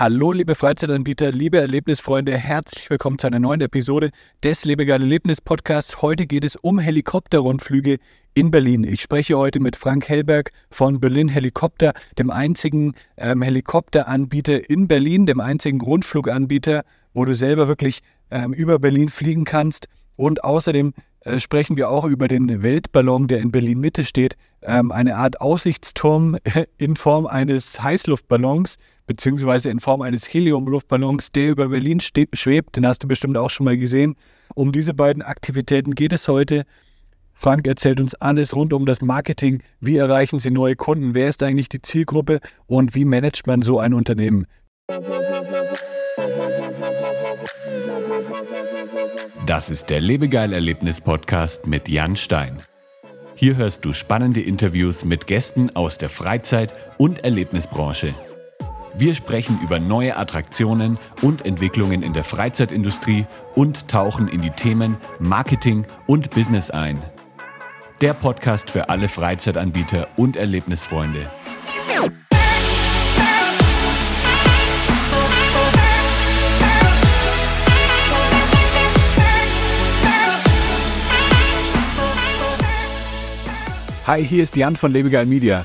Hallo, liebe Freizeitanbieter, liebe Erlebnisfreunde, herzlich willkommen zu einer neuen Episode des Lebegeil Erlebnis Podcasts. Heute geht es um Helikopterrundflüge in Berlin. Ich spreche heute mit Frank Hellberg von Berlin Helikopter, dem einzigen ähm, Helikopteranbieter in Berlin, dem einzigen Rundfluganbieter, wo du selber wirklich ähm, über Berlin fliegen kannst. Und außerdem äh, sprechen wir auch über den Weltballon, der in Berlin Mitte steht, ähm, eine Art Aussichtsturm in Form eines Heißluftballons beziehungsweise in Form eines Heliumluftballons, der über Berlin schwebt. Den hast du bestimmt auch schon mal gesehen. Um diese beiden Aktivitäten geht es heute. Frank erzählt uns alles rund um das Marketing. Wie erreichen Sie neue Kunden? Wer ist eigentlich die Zielgruppe? Und wie managt man so ein Unternehmen? Das ist der Lebegeil-Erlebnis-Podcast mit Jan Stein. Hier hörst du spannende Interviews mit Gästen aus der Freizeit- und Erlebnisbranche. Wir sprechen über neue Attraktionen und Entwicklungen in der Freizeitindustrie und tauchen in die Themen Marketing und Business ein. Der Podcast für alle Freizeitanbieter und Erlebnisfreunde. Hi, hier ist Jan von Lebegeil Media.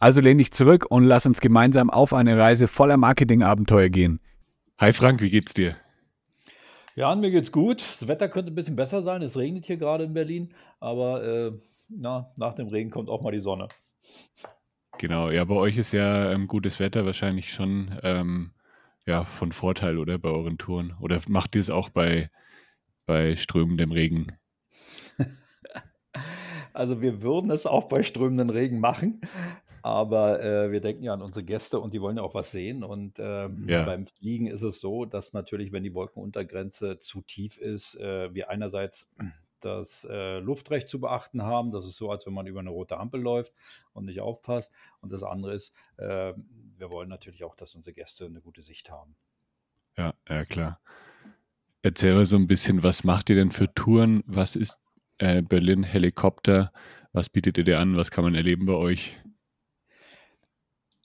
Also lehn dich zurück und lass uns gemeinsam auf eine Reise voller Marketingabenteuer gehen. Hi Frank, wie geht's dir? Ja, mir geht's gut. Das Wetter könnte ein bisschen besser sein. Es regnet hier gerade in Berlin, aber äh, na, nach dem Regen kommt auch mal die Sonne. Genau, ja, bei euch ist ja ähm, gutes Wetter wahrscheinlich schon ähm, ja, von Vorteil, oder bei euren Touren? Oder macht ihr es auch bei, bei strömendem Regen? Also wir würden es auch bei strömenden Regen machen. Aber äh, wir denken ja an unsere Gäste und die wollen ja auch was sehen. Und ähm, ja. beim Fliegen ist es so, dass natürlich, wenn die Wolkenuntergrenze zu tief ist, äh, wir einerseits das äh, Luftrecht zu beachten haben. Das ist so, als wenn man über eine rote Ampel läuft und nicht aufpasst. Und das andere ist, äh, wir wollen natürlich auch, dass unsere Gäste eine gute Sicht haben. Ja, ja, klar. Erzähl mal so ein bisschen, was macht ihr denn für Touren? Was ist äh, Berlin Helikopter? Was bietet ihr dir an? Was kann man erleben bei euch?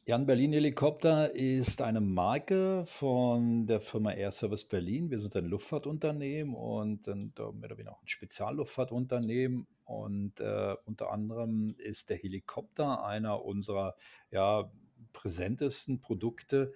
Jan Berlin Helikopter ist eine Marke von der Firma Air Service Berlin. Wir sind ein Luftfahrtunternehmen und sind mehr oder weniger auch ein Spezialluftfahrtunternehmen. Und äh, unter anderem ist der Helikopter einer unserer ja, präsentesten Produkte.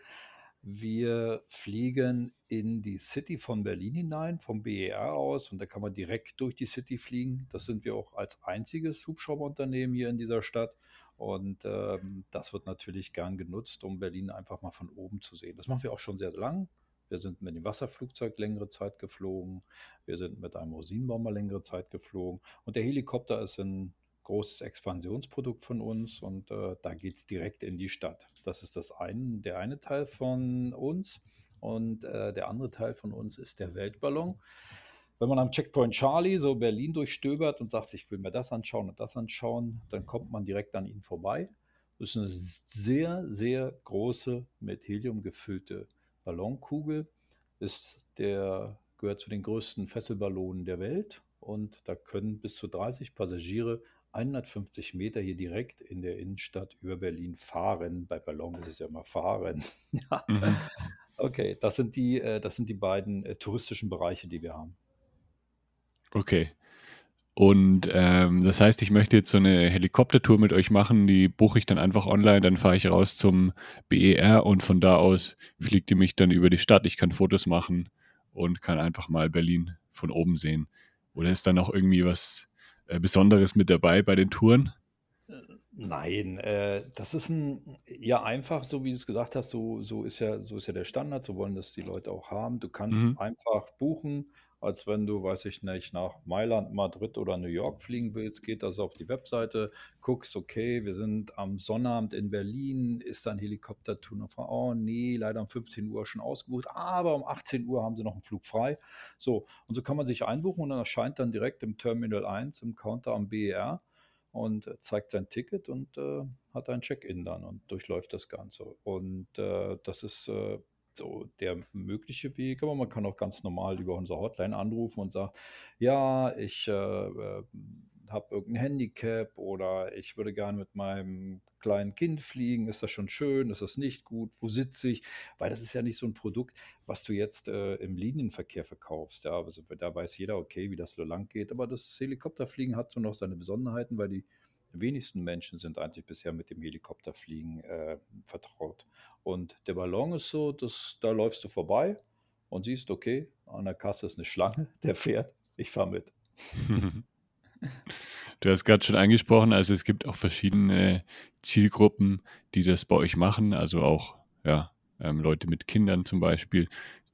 Wir fliegen in die City von Berlin hinein, vom BER aus, und da kann man direkt durch die City fliegen. Das sind wir auch als einziges Hubschrauberunternehmen hier in dieser Stadt. Und ähm, das wird natürlich gern genutzt, um Berlin einfach mal von oben zu sehen. Das machen wir auch schon sehr lang. Wir sind mit dem Wasserflugzeug längere Zeit geflogen. Wir sind mit einem Rosinenbomber längere Zeit geflogen. Und der Helikopter ist ein großes Expansionsprodukt von uns und äh, da geht es direkt in die Stadt. Das ist das eine, der eine Teil von uns. Und äh, der andere Teil von uns ist der Weltballon wenn man am Checkpoint Charlie so Berlin durchstöbert und sagt, ich will mir das anschauen und das anschauen, dann kommt man direkt an ihnen vorbei. Das ist eine sehr, sehr große mit Helium gefüllte Ballonkugel. Ist der, gehört zu den größten Fesselballonen der Welt und da können bis zu 30 Passagiere 150 Meter hier direkt in der Innenstadt über Berlin fahren. Bei Ballon ist es ja immer fahren. ja. Mhm. Okay, das sind die, äh, das sind die beiden äh, touristischen Bereiche, die wir haben. Okay. Und ähm, das heißt, ich möchte jetzt so eine Helikoptertour mit euch machen, die buche ich dann einfach online, dann fahre ich raus zum BER und von da aus fliegt ihr mich dann über die Stadt. Ich kann Fotos machen und kann einfach mal Berlin von oben sehen. Oder ist da noch irgendwie was äh, Besonderes mit dabei bei den Touren? Nein, äh, das ist ein, ja einfach, so wie du es gesagt hast, so, so ist ja, so ist ja der Standard, so wollen das die Leute auch haben. Du kannst Mhm. einfach buchen als wenn du, weiß ich nicht, nach Mailand, Madrid oder New York fliegen willst. Geht das auf die Webseite, guckst, okay, wir sind am Sonnabend in Berlin, ist da ein Helikoptertour noch Oh, nee, leider um 15 Uhr schon ausgebucht, aber um 18 Uhr haben sie noch einen Flug frei. So, und so kann man sich einbuchen und dann erscheint dann direkt im Terminal 1 im Counter am BER und zeigt sein Ticket und äh, hat ein Check-in dann und durchläuft das Ganze. Und äh, das ist äh, so der mögliche Weg, aber man kann auch ganz normal über unsere Hotline anrufen und sagen, ja, ich äh, äh habe irgendein Handicap oder ich würde gerne mit meinem kleinen Kind fliegen. Ist das schon schön? Ist das nicht gut? Wo sitze ich? Weil das ist ja nicht so ein Produkt, was du jetzt äh, im Linienverkehr verkaufst. Ja, also da weiß jeder, okay, wie das so lang geht. Aber das Helikopterfliegen hat so noch seine Besonderheiten, weil die wenigsten Menschen sind eigentlich bisher mit dem Helikopterfliegen äh, vertraut. Und der Ballon ist so, dass da läufst du vorbei und siehst, okay, an der Kasse ist eine Schlange, der fährt, ich fahre mit. Du hast gerade schon angesprochen, also es gibt auch verschiedene Zielgruppen, die das bei euch machen, also auch ja, ähm, Leute mit Kindern zum Beispiel.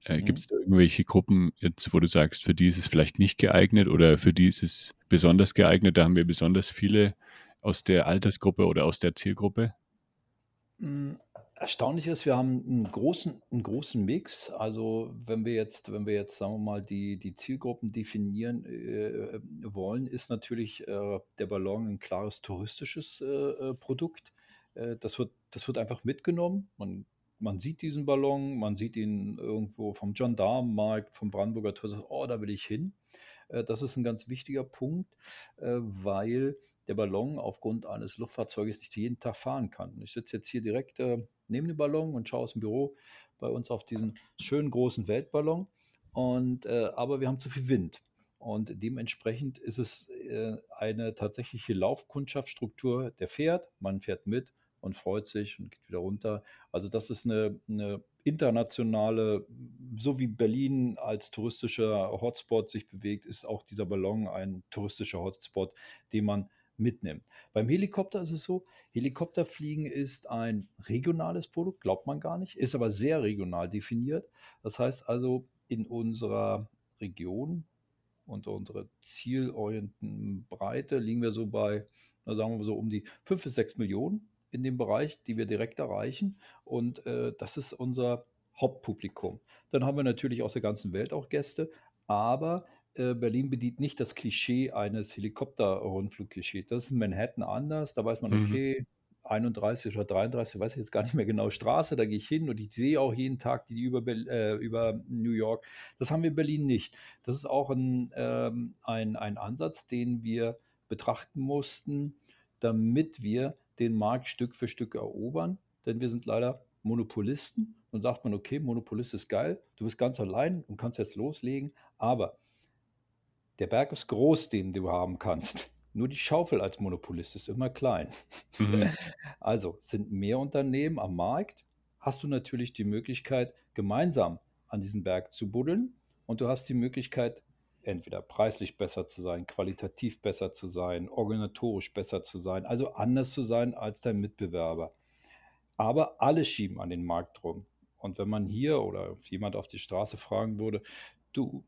Äh, mhm. Gibt es da irgendwelche Gruppen jetzt, wo du sagst, für die ist es vielleicht nicht geeignet oder für die ist es besonders geeignet? Da haben wir besonders viele aus der Altersgruppe oder aus der Zielgruppe? Hm, erstaunlich ist, wir haben einen großen, einen großen Mix. Also wenn wir jetzt, wenn wir jetzt, sagen wir mal, die, die Zielgruppen definieren äh, wollen, ist natürlich äh, der Ballon ein klares touristisches äh, äh Produkt. Äh, das, wird, das wird einfach mitgenommen. Man, man sieht diesen Ballon, man sieht ihn irgendwo vom Gendarmenmarkt, vom Brandenburger Tor, oh, da will ich hin. Äh, das ist ein ganz wichtiger Punkt, weil der Ballon aufgrund eines Luftfahrzeuges nicht jeden Tag fahren kann. Ich sitze jetzt hier direkt äh, neben dem Ballon und schaue aus dem Büro bei uns auf diesen schönen großen Weltballon. Und, äh, aber wir haben zu viel Wind. Und dementsprechend ist es äh, eine tatsächliche Laufkundschaftsstruktur, der fährt, man fährt mit und freut sich und geht wieder runter. Also das ist eine, eine internationale, so wie Berlin als touristischer Hotspot sich bewegt, ist auch dieser Ballon ein touristischer Hotspot, den man mitnimmt. Beim Helikopter ist es so, Helikopterfliegen ist ein regionales Produkt, glaubt man gar nicht, ist aber sehr regional definiert. Das heißt also, in unserer Region und unserer zielorientierten Breite liegen wir so bei, sagen wir so, um die 5 bis 6 Millionen in dem Bereich, die wir direkt erreichen. Und äh, das ist unser Hauptpublikum. Dann haben wir natürlich aus der ganzen Welt auch Gäste, aber äh, Berlin bedient nicht das Klischee eines Helikopter-Rundflug-Klischees. Das ist in Manhattan anders. Da weiß man, mhm. okay, mhm. 31 oder 33, weiß ich jetzt gar nicht mehr genau, Straße, da gehe ich hin und ich sehe auch jeden Tag die über, äh, über New York. Das haben wir in Berlin nicht. Das ist auch ein, ähm, ein, ein Ansatz, den wir betrachten mussten, damit wir den Markt Stück für Stück erobern, denn wir sind leider Monopolisten und sagt man, okay, Monopolist ist geil, du bist ganz allein und kannst jetzt loslegen, aber der Berg ist groß, den du haben kannst. Nur die Schaufel als Monopolist ist immer klein. Mhm. Also sind mehr Unternehmen am Markt, hast du natürlich die Möglichkeit, gemeinsam an diesen Berg zu buddeln und du hast die Möglichkeit, entweder preislich besser zu sein, qualitativ besser zu sein, organisatorisch besser zu sein, also anders zu sein als dein Mitbewerber. Aber alle schieben an den Markt rum. Und wenn man hier oder jemand auf die Straße fragen würde, du,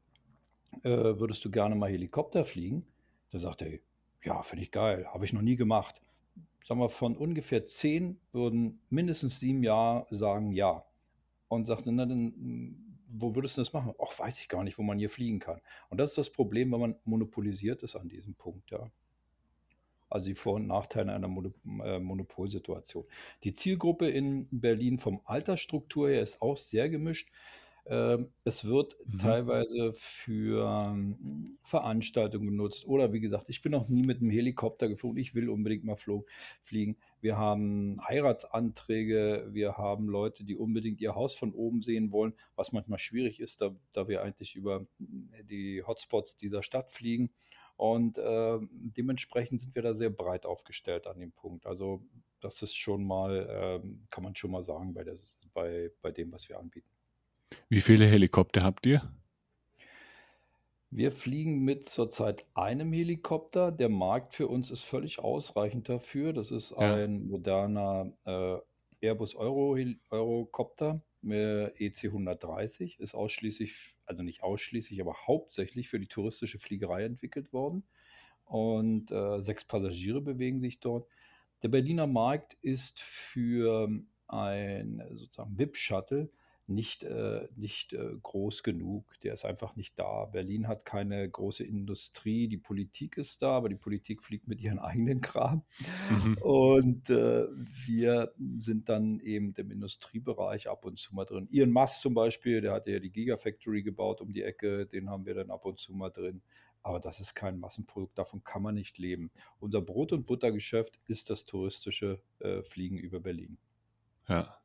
äh, würdest du gerne mal Helikopter fliegen? Dann sagt er, ja, finde ich geil, habe ich noch nie gemacht. Sagen wir, von ungefähr zehn würden mindestens sieben Jahre sagen ja. Und sagte, na dann, wo würdest du das machen? Ach, weiß ich gar nicht, wo man hier fliegen kann. Und das ist das Problem, wenn man monopolisiert ist an diesem Punkt, ja. Also die Vor- und Nachteile einer äh, Monopolsituation. Die Zielgruppe in Berlin vom Altersstruktur her ist auch sehr gemischt. Ähm, es wird mhm. teilweise für ähm, Veranstaltungen genutzt oder wie gesagt, ich bin noch nie mit einem Helikopter geflogen, ich will unbedingt mal fliegen. Wir haben Heiratsanträge, wir haben Leute, die unbedingt ihr Haus von oben sehen wollen, was manchmal schwierig ist, da, da wir eigentlich über die Hotspots dieser Stadt fliegen. Und äh, dementsprechend sind wir da sehr breit aufgestellt an dem Punkt. Also das ist schon mal, äh, kann man schon mal sagen bei, der, bei, bei dem, was wir anbieten. Wie viele Helikopter habt ihr? Wir fliegen mit zurzeit einem Helikopter. Der Markt für uns ist völlig ausreichend dafür. Das ist Ja. ein moderner äh, Airbus Euro Eurocopter äh, EC 130, ist ausschließlich, also nicht ausschließlich, aber hauptsächlich für die touristische Fliegerei entwickelt worden. Und äh, sechs Passagiere bewegen sich dort. Der Berliner Markt ist für ein sozusagen VIP-Shuttle nicht, äh, nicht äh, groß genug. Der ist einfach nicht da. Berlin hat keine große Industrie. Die Politik ist da, aber die Politik fliegt mit ihren eigenen Kram. Mhm. Und äh, wir sind dann eben im Industriebereich ab und zu mal drin. Ian Musk zum Beispiel, der hat ja die Gigafactory gebaut um die Ecke, den haben wir dann ab und zu mal drin. Aber das ist kein Massenprodukt, davon kann man nicht leben. Unser Brot- und Buttergeschäft ist das touristische äh, Fliegen über Berlin. Ja.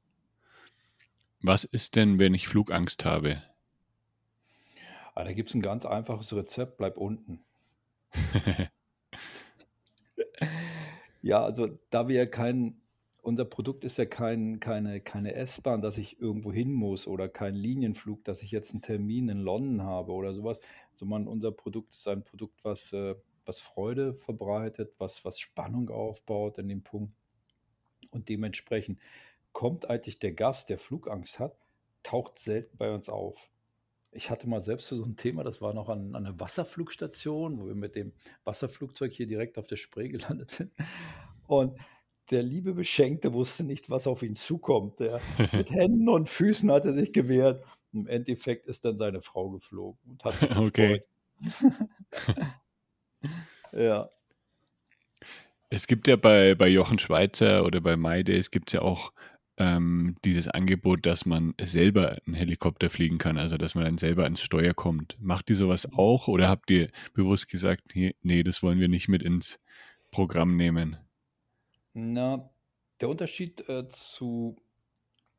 Was ist denn, wenn ich Flugangst habe? Ah, da gibt es ein ganz einfaches Rezept, bleib unten. ja, also da wir ja kein, unser Produkt ist ja kein, keine, keine S-Bahn, dass ich irgendwo hin muss oder kein Linienflug, dass ich jetzt einen Termin in London habe oder sowas, sondern unser Produkt ist ein Produkt, was, äh, was Freude verbreitet, was, was Spannung aufbaut in dem Punkt. Und dementsprechend kommt eigentlich der Gast, der Flugangst hat, taucht selten bei uns auf. Ich hatte mal selbst so ein Thema, das war noch an, an einer Wasserflugstation, wo wir mit dem Wasserflugzeug hier direkt auf der Spree gelandet sind. Und der liebe Beschenkte wusste nicht, was auf ihn zukommt. Der mit Händen und Füßen hat er sich gewehrt. Im Endeffekt ist dann seine Frau geflogen und hat sich Okay. ja. Es gibt ja bei, bei Jochen Schweizer oder bei MyDays gibt es ja auch ähm, dieses Angebot, dass man selber einen Helikopter fliegen kann, also dass man dann selber ans Steuer kommt. Macht ihr sowas auch oder habt ihr bewusst gesagt, nee, das wollen wir nicht mit ins Programm nehmen? Na, der Unterschied äh, zu,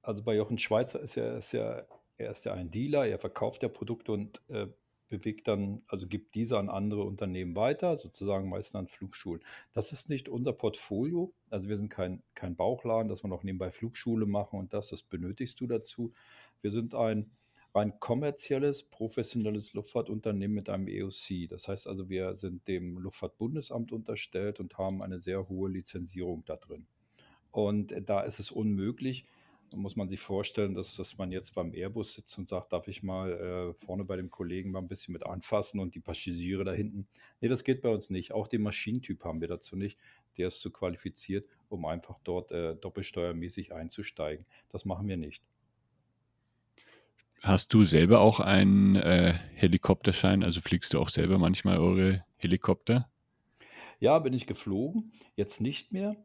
also bei Jochen Schweizer ist ja, ist ja, er ist ja ein Dealer, er verkauft ja Produkte und äh, bewegt dann, also gibt diese an andere Unternehmen weiter, sozusagen meistens an Flugschulen. Das ist nicht unser Portfolio. Also wir sind kein, kein Bauchladen, dass wir noch nebenbei Flugschule machen und das, das benötigst du dazu. Wir sind ein rein kommerzielles, professionelles Luftfahrtunternehmen mit einem EOC. Das heißt also, wir sind dem Luftfahrtbundesamt unterstellt und haben eine sehr hohe Lizenzierung da drin. Und da ist es unmöglich, muss man sich vorstellen, dass, dass man jetzt beim Airbus sitzt und sagt, darf ich mal äh, vorne bei dem Kollegen mal ein bisschen mit anfassen und die Passagiere da hinten. Nee, das geht bei uns nicht. Auch den Maschinentyp haben wir dazu nicht. Der ist zu qualifiziert, um einfach dort äh, doppelsteuermäßig einzusteigen. Das machen wir nicht. Hast du selber auch einen äh, Helikopterschein? Also fliegst du auch selber manchmal eure Helikopter? Ja, bin ich geflogen. Jetzt nicht mehr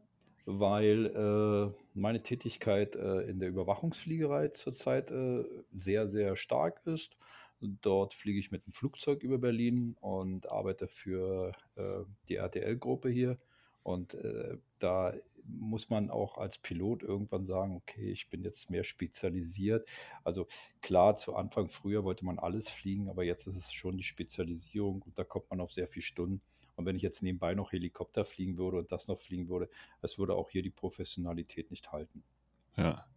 weil äh, meine Tätigkeit äh, in der Überwachungsfliegerei zurzeit äh, sehr, sehr stark ist. Dort fliege ich mit dem Flugzeug über Berlin und arbeite für äh, die RTL-Gruppe hier. Und äh, da muss man auch als Pilot irgendwann sagen, okay, ich bin jetzt mehr spezialisiert. Also klar, zu Anfang früher wollte man alles fliegen, aber jetzt ist es schon die Spezialisierung und da kommt man auf sehr viele Stunden. Und wenn ich jetzt nebenbei noch Helikopter fliegen würde und das noch fliegen würde, es würde auch hier die Professionalität nicht halten. Ja.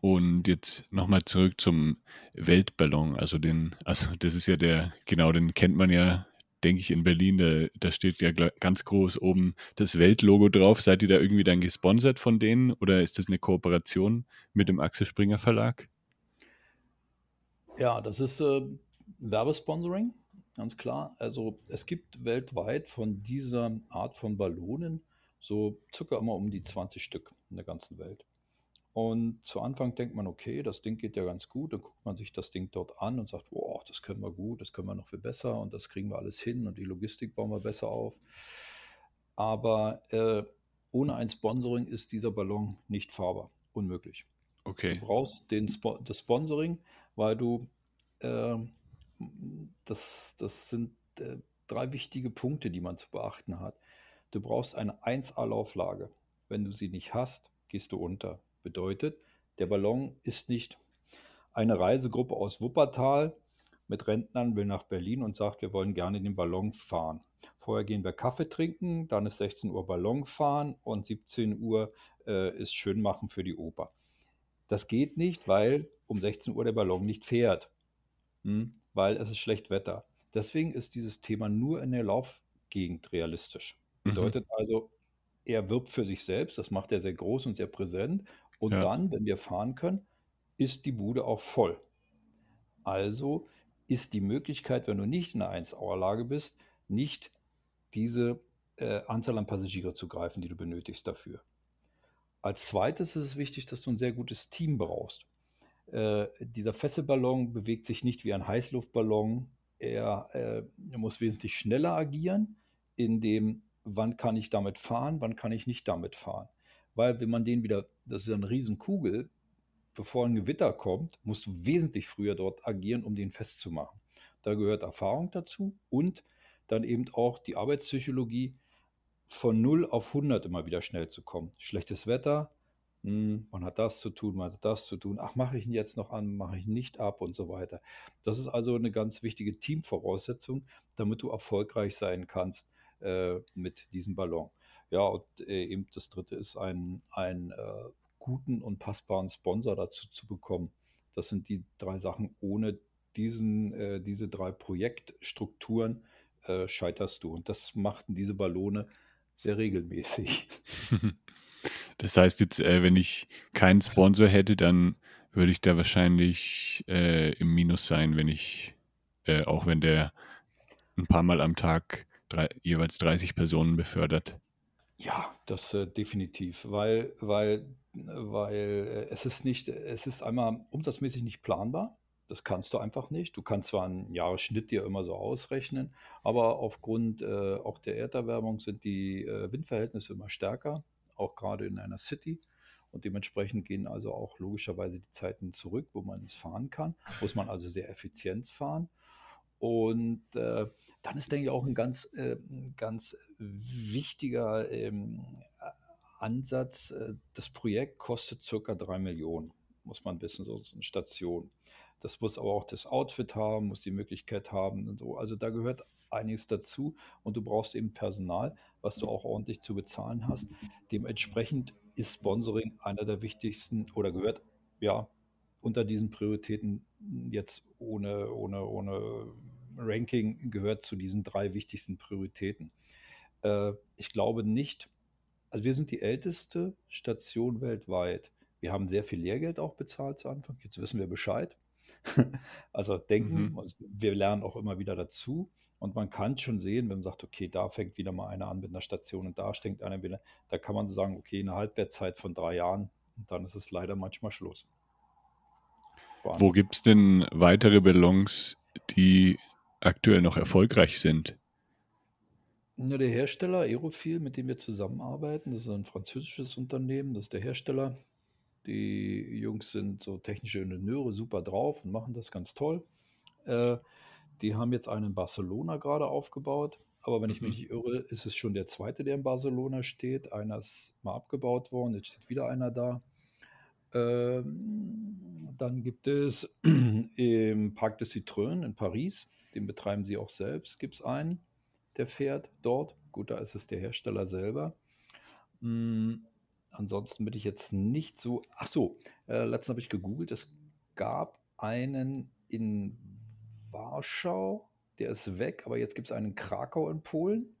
Und jetzt nochmal zurück zum Weltballon. Also den, also das ist ja der, genau, den kennt man ja, denke ich, in Berlin. Da, da steht ja ganz groß oben das Weltlogo drauf. Seid ihr da irgendwie dann gesponsert von denen oder ist das eine Kooperation mit dem Axel Springer Verlag? Ja, das ist äh, Werbesponsoring ganz klar. Also es gibt weltweit von dieser Art von Ballonen so circa immer um die 20 Stück in der ganzen Welt. Und zu Anfang denkt man, okay, das Ding geht ja ganz gut. Dann guckt man sich das Ding dort an und sagt, boah, das können wir gut, das können wir noch viel besser und das kriegen wir alles hin und die Logistik bauen wir besser auf. Aber äh, ohne ein Sponsoring ist dieser Ballon nicht fahrbar. Unmöglich. Okay. Du brauchst den Spo das Sponsoring, weil du äh, das, das sind äh, drei wichtige Punkte, die man zu beachten hat. Du brauchst eine 1A-Lauflage. Wenn du sie nicht hast, gehst du unter. Bedeutet, der Ballon ist nicht eine Reisegruppe aus Wuppertal mit Rentnern will nach Berlin und sagt, wir wollen gerne den Ballon fahren. Vorher gehen wir Kaffee trinken, dann ist 16 Uhr Ballon fahren und 17 Uhr äh, ist schön machen für die Oper. Das geht nicht, weil um 16 Uhr der Ballon nicht fährt. Hm? weil es ist schlecht Wetter. Deswegen ist dieses Thema nur in der Laufgegend realistisch. Mhm. Bedeutet also, er wirbt für sich selbst, das macht er sehr groß und sehr präsent Und ja. dann, wenn wir fahren können, ist die Bude auch voll. Also ist die Möglichkeit, wenn du nicht in einer 1-Hour-Lage bist, nicht diese äh, Anzahl an Passagiere zu greifen, die du benötigst dafür. Als zweites ist es wichtig, dass du ein sehr gutes Team brauchst. Äh, dieser Fesselballon bewegt sich nicht wie ein Heißluftballon. Er, äh, muss wesentlich schneller agieren, in dem, wann kann ich damit fahren, wann kann ich nicht damit fahren. Weil wenn man den wieder, das ist eine Riesenkugel, bevor ein Gewitter kommt, musst du wesentlich früher dort agieren, um den festzumachen. Da gehört Erfahrung dazu und dann eben auch die Arbeitspsychologie, von 0 auf 100 immer wieder schnell zu kommen. Schlechtes Wetter, hm, man hat das zu tun, man hat das zu tun. Ach, mache ich ihn jetzt noch an, mache ich ihn nicht ab und so weiter. Das ist also eine ganz wichtige Teamvoraussetzung, damit du erfolgreich sein kannst äh, mit diesem Ballon. Ja, und äh, eben das dritte ist, einen, einen äh, guten und passbaren Sponsor dazu zu bekommen. Das sind die drei Sachen. Ohne diesen, äh, diese drei Projektstrukturen äh, scheiterst du. Und das machten diese Ballone sehr regelmäßig. Das heißt jetzt, äh, wenn ich keinen Sponsor hätte, dann würde ich da wahrscheinlich äh, im Minus sein, wenn ich, äh, auch wenn der ein paar Mal am Tag drei, jeweils 30 Personen befördert. Ja, das äh, definitiv, weil, weil, weil äh, es ist nicht, es ist einmal umsatzmäßig nicht planbar. Das kannst du einfach nicht. Du kannst zwar einen Jahresschnitt dir immer so ausrechnen, aber aufgrund äh, auch der Erderwärmung sind die äh, Windverhältnisse immer stärker, auch gerade in einer City. Und dementsprechend gehen also auch logischerweise die Zeiten zurück, wo man es fahren kann. Muss man also sehr effizient fahren. Und äh, dann ist, denke ich, auch ein ganz, äh, ganz wichtiger ähm, Ansatz. Äh, das Projekt kostet circa drei Millionen, muss man wissen, so eine Station. Das muss aber auch das Outfit haben, muss die Möglichkeit haben und so. Also da gehört einiges dazu und du brauchst eben Personal, was du auch ordentlich zu bezahlen hast. Dementsprechend ist Sponsoring einer der wichtigsten oder gehört ja unter diesen Prioritäten jetzt ohne, ohne, ohne Ranking gehört zu diesen drei wichtigsten Prioritäten. Äh, ich glaube nicht, also wir sind die älteste Station weltweit. Wir haben sehr viel Lehrgeld auch bezahlt zu Anfang. Jetzt wissen wir Bescheid. also denken, mhm. wir lernen auch immer wieder dazu. Und man kann schon sehen, wenn man sagt, okay, da fängt wieder mal einer an mit einer Station und da steckt einer wieder, da kann man sagen, okay, eine Halbwertszeit von drei Jahren und dann ist es leider manchmal Schluss. Bahn. Wo gibt es denn weitere Ballons, die aktuell noch erfolgreich sind? Ja, der Hersteller Aerofil, mit dem wir zusammenarbeiten, das ist ein französisches Unternehmen, das ist der Hersteller. Die Jungs sind so technische Ingenieure, super drauf und machen das ganz toll. Äh, die haben jetzt einen in Barcelona gerade aufgebaut. Aber wenn ich mich mhm. nicht irre, ist es schon der zweite, der in Barcelona steht. Einer ist mal abgebaut worden, jetzt steht wieder einer da. Ähm, dann gibt es im Parc de Citroën in Paris, den betreiben sie auch selbst, gibt es einen, der fährt dort. Gut, da ist es der Hersteller selber. Mhm. Ansonsten bin ich jetzt nicht so. Ach so, äh, letztens habe ich gegoogelt. Es gab einen in Warschau, der ist weg, aber jetzt gibt es einen in Krakau in Polen.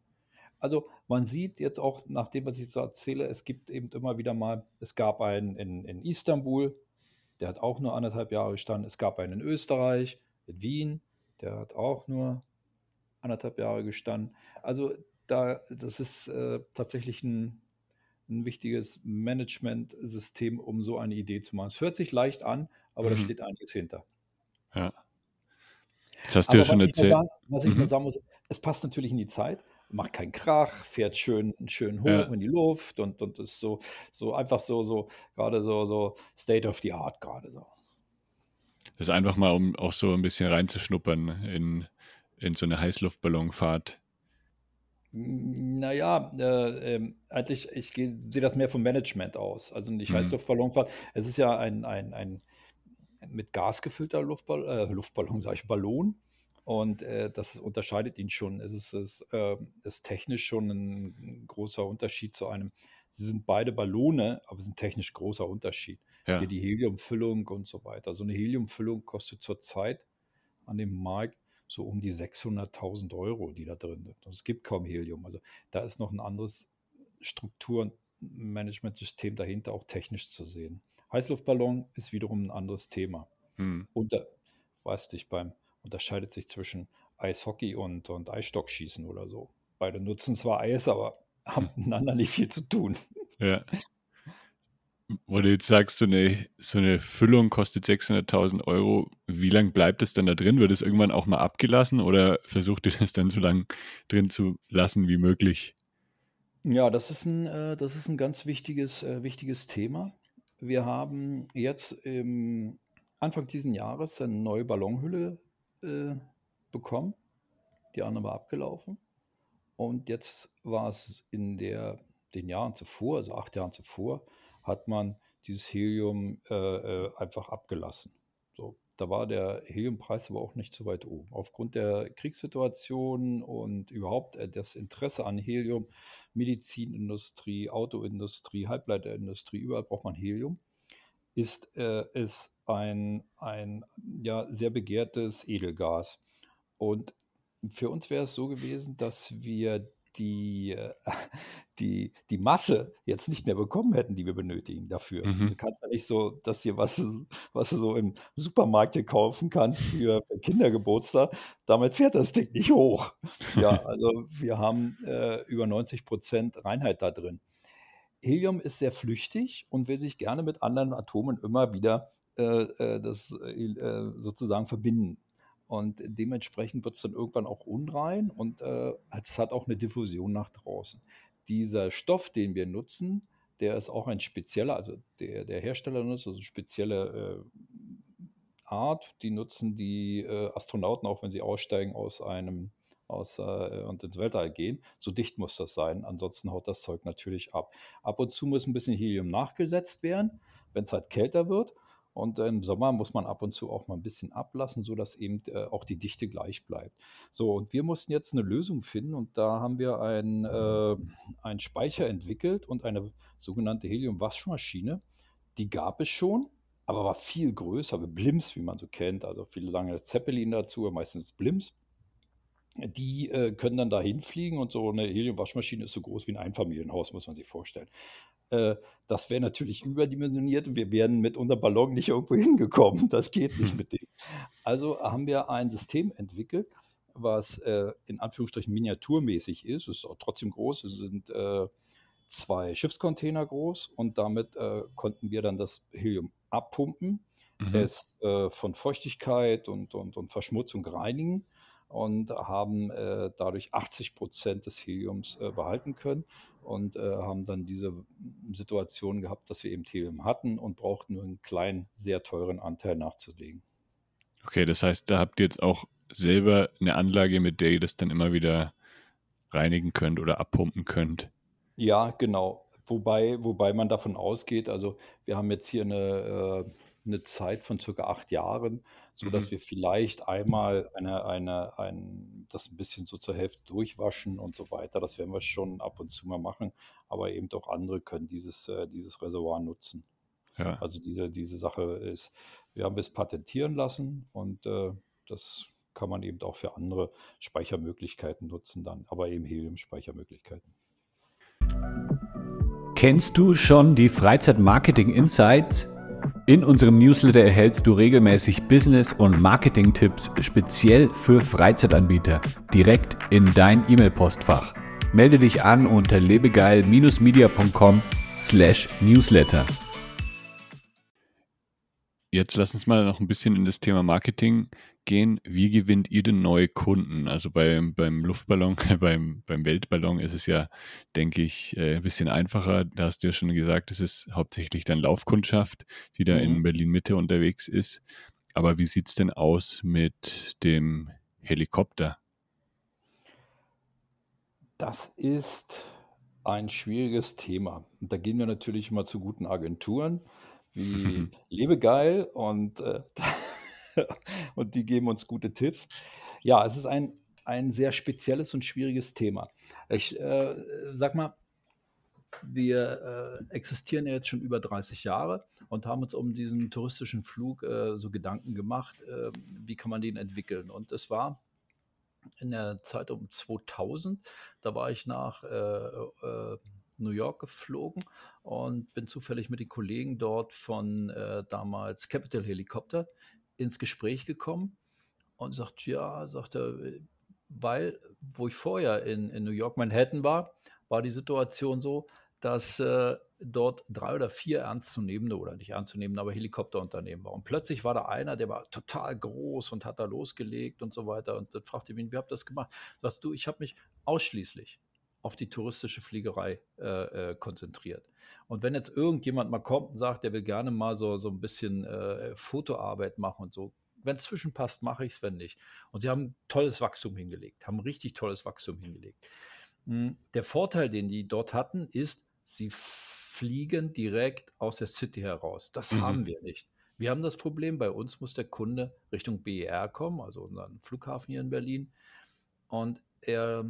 Also man sieht jetzt auch, nach dem, was ich so erzähle, es gibt eben immer wieder mal, es gab einen in, in Istanbul, der hat auch nur anderthalb Jahre gestanden. Es gab einen in Österreich, in Wien, der hat auch nur anderthalb Jahre gestanden. Also da, das ist äh, tatsächlich ein ein wichtiges Management-System, um so eine Idee zu machen. Es hört sich leicht an, aber mhm. da steht einiges hinter. Ja. Das hast du ja schon erzählt. Sagen, was ich mhm. nur sagen muss, es passt natürlich in die Zeit, macht keinen Krach, fährt schön, schön hoch ja. in die Luft und, und ist so, so einfach so, so, gerade so, so State of the Art gerade so. Das ist einfach mal, um auch so ein bisschen reinzuschnuppern in, in so eine Heißluftballonfahrt. Naja, äh, äh, eigentlich, ich sehe das mehr vom Management aus. Also nicht mhm. Heißluftballonfahrt. Es ist ja ein, ein, ein mit Gas gefüllter Luftball, äh, Luftballon, sage ich, Ballon. Und äh, das unterscheidet ihn schon. Es ist, es äh, ist technisch schon ein großer Unterschied zu einem. Sie sind beide Ballone, aber es ist ein technisch großer Unterschied. Ja. Hier die Heliumfüllung und so weiter. So eine Heliumfüllung kostet zurzeit an dem Markt so um die 600.000 Euro, die da drin sind. Und es gibt kaum Helium. Also da ist noch ein anderes Struktur, Managementsystem dahinter auch technisch zu sehen. Heißluftballon ist wiederum ein anderes Thema. Hm. Unter, weißt du, beim unterscheidet sich zwischen Eishockey und, und Eisstockschießen oder so. Beide nutzen zwar Eis, aber haben hm. miteinander nicht viel zu tun. Ja. Wo du jetzt sagst, so eine, so eine Füllung kostet 600.000 Euro, wie lange bleibt es dann da drin? Wird es irgendwann auch mal abgelassen oder versucht ihr das dann so lange drin zu lassen wie möglich? Ja, das ist ein, äh, das ist ein ganz wichtiges, äh, wichtiges Thema. Wir haben jetzt Anfang dieses Jahres eine neue Ballonhülle äh, bekommen. Die andere war abgelaufen. Und jetzt war es in der, den Jahren zuvor, also acht Jahren zuvor, hat man dieses Helium äh, äh, einfach abgelassen. Da war der Heliumpreis aber auch nicht so weit oben. Aufgrund der Kriegssituation und überhaupt äh, das Interesse an Helium, Medizinindustrie, Autoindustrie, Halbleiterindustrie, überall braucht man Helium, ist äh, es ein, ein ja, sehr begehrtes Edelgas. Und für uns wäre es so gewesen, dass wir die, äh, die, die Masse jetzt nicht mehr bekommen hätten, die wir benötigen dafür. Mhm. Du kannst ja nicht so, dass dir was, was du so im Supermarkt hier kaufen kannst für, für Kindergeburtstag, damit fährt das Ding nicht hoch. Ja, also wir haben äh, über 90 Prozent Reinheit da drin. Helium ist sehr flüchtig und will sich gerne mit anderen Atomen immer wieder äh, äh das äh, sozusagen verbinden. Und dementsprechend wird es dann irgendwann auch unrein und äh, es hat auch eine Diffusion nach draußen. Dieser Stoff, den wir nutzen, der ist auch ein spezieller, also der, der Hersteller nutzt also spezielle äh, Art, die nutzen die äh, Astronauten auch, wenn sie aussteigen aus einem aus, äh, und ins Weltall gehen. So dicht muss das sein, ansonsten haut das Zeug natürlich ab. Ab und zu muss ein bisschen Helium nachgesetzt werden, wenn es halt kälter wird. Und im Sommer muss man ab und zu auch mal ein bisschen ablassen, sodass eben äh, auch die Dichte gleich bleibt. So, und wir mussten jetzt eine Lösung finden und da haben wir ein, äh, einen Speicher entwickelt und eine sogenannte Helium-Waschmaschine. Die gab es schon, aber war viel größer, Blims, wie man so kennt. Also viele lange Zeppelin dazu, meistens Blims. Die äh, können dann dahin fliegen und so eine Helium-Waschmaschine ist so groß wie ein Einfamilienhaus, muss man sich vorstellen. Äh, das wäre natürlich überdimensioniert und wir wären mit unserem Ballon nicht irgendwo hingekommen. Das geht nicht mit dem. Also haben wir ein System entwickelt, was äh, in Anführungsstrichen miniaturmäßig ist. Es ist auch trotzdem groß. Es sind äh, zwei Schiffscontainer groß und damit äh, konnten wir dann das Helium abpumpen, mhm. es äh, von Feuchtigkeit und, und, und Verschmutzung reinigen und haben äh, dadurch 80 Prozent des Heliums äh, behalten können und äh, haben dann diese Situation gehabt, dass wir eben Helium hatten und brauchten nur einen kleinen, sehr teuren Anteil nachzulegen. Okay, das heißt, da habt ihr jetzt auch selber eine Anlage, mit der ihr das dann immer wieder reinigen könnt oder abpumpen könnt. Ja, genau. Wobei, wobei man davon ausgeht, also wir haben jetzt hier eine, äh, eine Zeit von circa acht Jahren, sodass mhm. wir vielleicht einmal eine, eine, ein, das ein bisschen so zur Hälfte durchwaschen und so weiter. Das werden wir schon ab und zu mal machen, aber eben auch andere können dieses, äh, dieses Reservoir nutzen. Ja. Also diese, diese Sache ist, wir haben es patentieren lassen und äh, das kann man eben auch für andere Speichermöglichkeiten nutzen dann, aber eben Helium-Speichermöglichkeiten. Kennst du schon die Freizeit Marketing Insights? In unserem Newsletter erhältst du regelmäßig Business- und Marketing-Tipps speziell für Freizeitanbieter direkt in dein E-Mail-Postfach. Melde dich an unter lebegeil-media.com/newsletter. Jetzt lass uns mal noch ein bisschen in das Thema Marketing gehen. Wie gewinnt ihr denn neue Kunden? Also beim, beim Luftballon, beim, beim Weltballon ist es ja, denke ich, äh, ein bisschen einfacher. Da hast du ja schon gesagt, es ist hauptsächlich dann Laufkundschaft, die da mhm. in Berlin Mitte unterwegs ist. Aber wie sieht es denn aus mit dem Helikopter? Das ist ein schwieriges Thema. Und da gehen wir natürlich mal zu guten Agenturen wie Lebe geil und, äh, und die geben uns gute Tipps. Ja, es ist ein, ein sehr spezielles und schwieriges Thema. Ich äh, sag mal, wir äh, existieren ja jetzt schon über 30 Jahre und haben uns um diesen touristischen Flug äh, so Gedanken gemacht, äh, wie kann man den entwickeln. Und es war in der Zeit um 2000, da war ich nach äh, äh, New York geflogen und bin zufällig mit den Kollegen dort von äh, damals Capital Helikopter ins Gespräch gekommen und sagt, ja, sagt er, weil, wo ich vorher in, in New York, Manhattan war, war die Situation so, dass äh, dort drei oder vier ernstzunehmende oder nicht ernstzunehmende, aber Helikopterunternehmen waren. Und plötzlich war da einer, der war total groß und hat da losgelegt und so weiter. Und dann fragte ich ihn, wie habt ihr das gemacht? Sagst du, ich habe mich ausschließlich auf die touristische Fliegerei äh, äh, konzentriert. Und wenn jetzt irgendjemand mal kommt und sagt, der will gerne mal so, so ein bisschen äh, Fotoarbeit machen und so, wenn es zwischenpasst, mache ich es, wenn nicht. Und sie haben tolles Wachstum hingelegt, haben richtig tolles Wachstum hingelegt. Hm, der Vorteil, den die dort hatten, ist, sie fliegen direkt aus der City heraus. Das mhm. haben wir nicht. Wir haben das Problem, bei uns muss der Kunde Richtung BER kommen, also unseren Flughafen hier in Berlin. Und er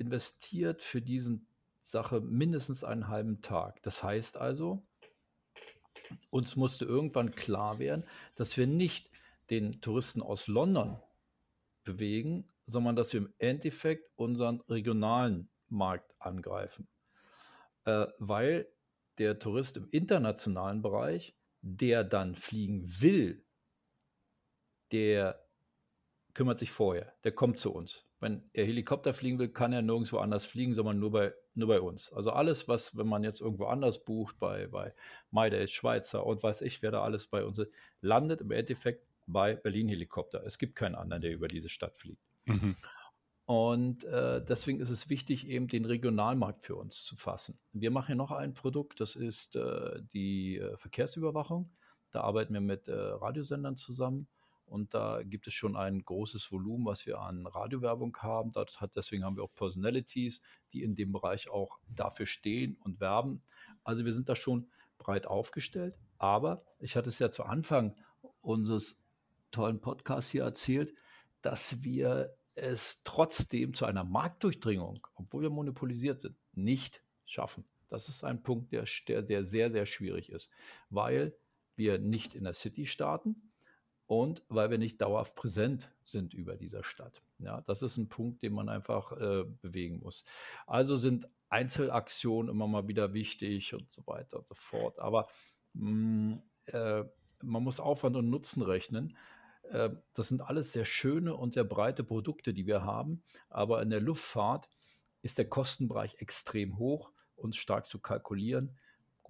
investiert für diese Sache mindestens einen halben Tag. Das heißt also, uns musste irgendwann klar werden, dass wir nicht den Touristen aus London bewegen, sondern dass wir im Endeffekt unseren regionalen Markt angreifen. Äh, weil der Tourist im internationalen Bereich, der dann fliegen will, der kümmert sich vorher, der kommt zu uns. Wenn er Helikopter fliegen will, kann er nirgendwo anders fliegen, sondern nur bei, nur bei uns. Also alles, was, wenn man jetzt irgendwo anders bucht, bei, bei MyDays, Schweizer und weiß ich, wer da alles bei uns ist, landet im Endeffekt bei Berlin Helikopter. Es gibt keinen anderen, der über diese Stadt fliegt. Mhm. Und äh, deswegen ist es wichtig, eben den Regionalmarkt für uns zu fassen. Wir machen hier noch ein Produkt, das ist äh, die äh, Verkehrsüberwachung. Da arbeiten wir mit äh, Radiosendern zusammen und da gibt es schon ein großes Volumen, was wir an Radiowerbung haben. Hat, deswegen haben wir auch Personalities, die in dem Bereich auch dafür stehen und werben. Also wir sind da schon breit aufgestellt. Aber ich hatte es ja zu Anfang unseres tollen Podcasts hier erzählt, dass wir es trotzdem zu einer Marktdurchdringung, obwohl wir monopolisiert sind, nicht schaffen. Das ist ein Punkt, der, der sehr, sehr schwierig ist, weil wir nicht in der City starten und weil wir nicht dauerhaft präsent sind über dieser Stadt. Ja, das ist ein Punkt, den man einfach äh, bewegen muss. Also sind Einzelaktionen immer mal wieder wichtig und so weiter und so fort. Aber mh, mm, äh, man muss Aufwand und Nutzen rechnen. Äh, das sind alles sehr schöne und sehr breite Produkte, die wir haben. Aber in der Luftfahrt ist der Kostenbereich extrem hoch und stark zu kalkulieren.